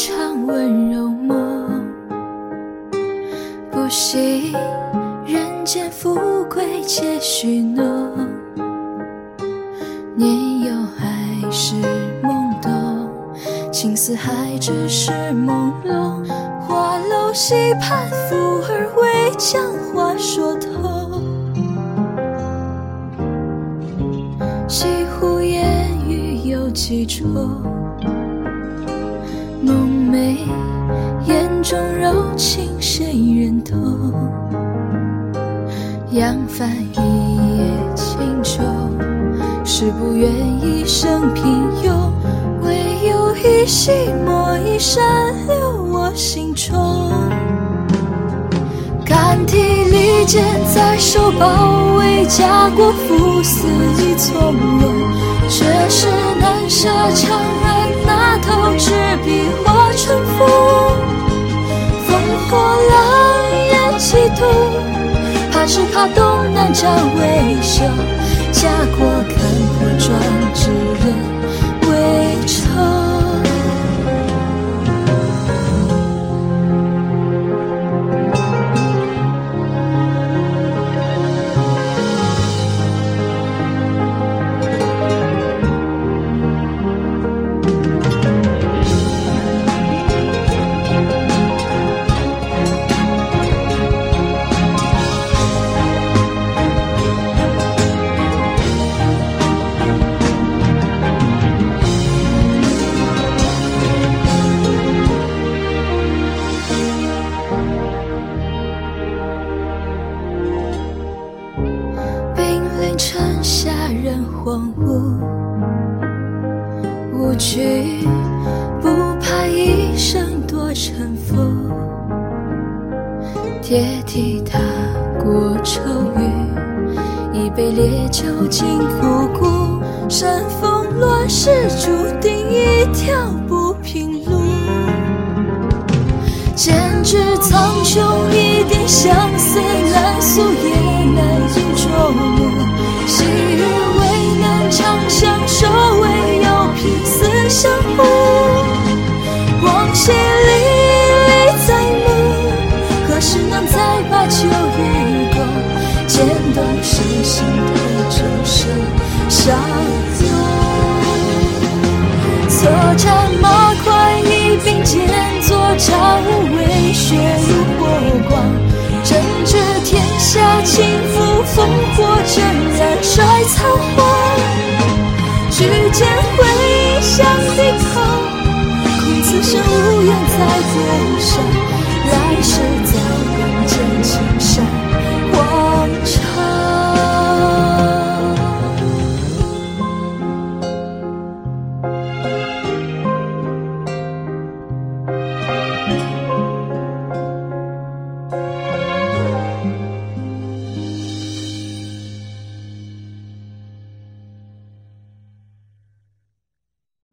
场温柔梦，不信人间富贵且许诺。年幼还是懵懂，情似海只是朦胧。花楼西畔，抚儿未将话说透。西湖烟雨有几重？浓眉眼中柔情谁人懂？扬帆一叶轻舟，是不愿一生平庸。唯有一夕墨一闪留我心中。敢提利剑在手，保卫家国，赴死已从容。只怕东南朝未休。家国看破妆城下人荒芜，无惧不怕一生多沉浮。跌梯踏过愁雨，一杯烈酒敬枯骨。山峰乱世，注定一条不平路。剑指不愿再负伤，来世再共见青山。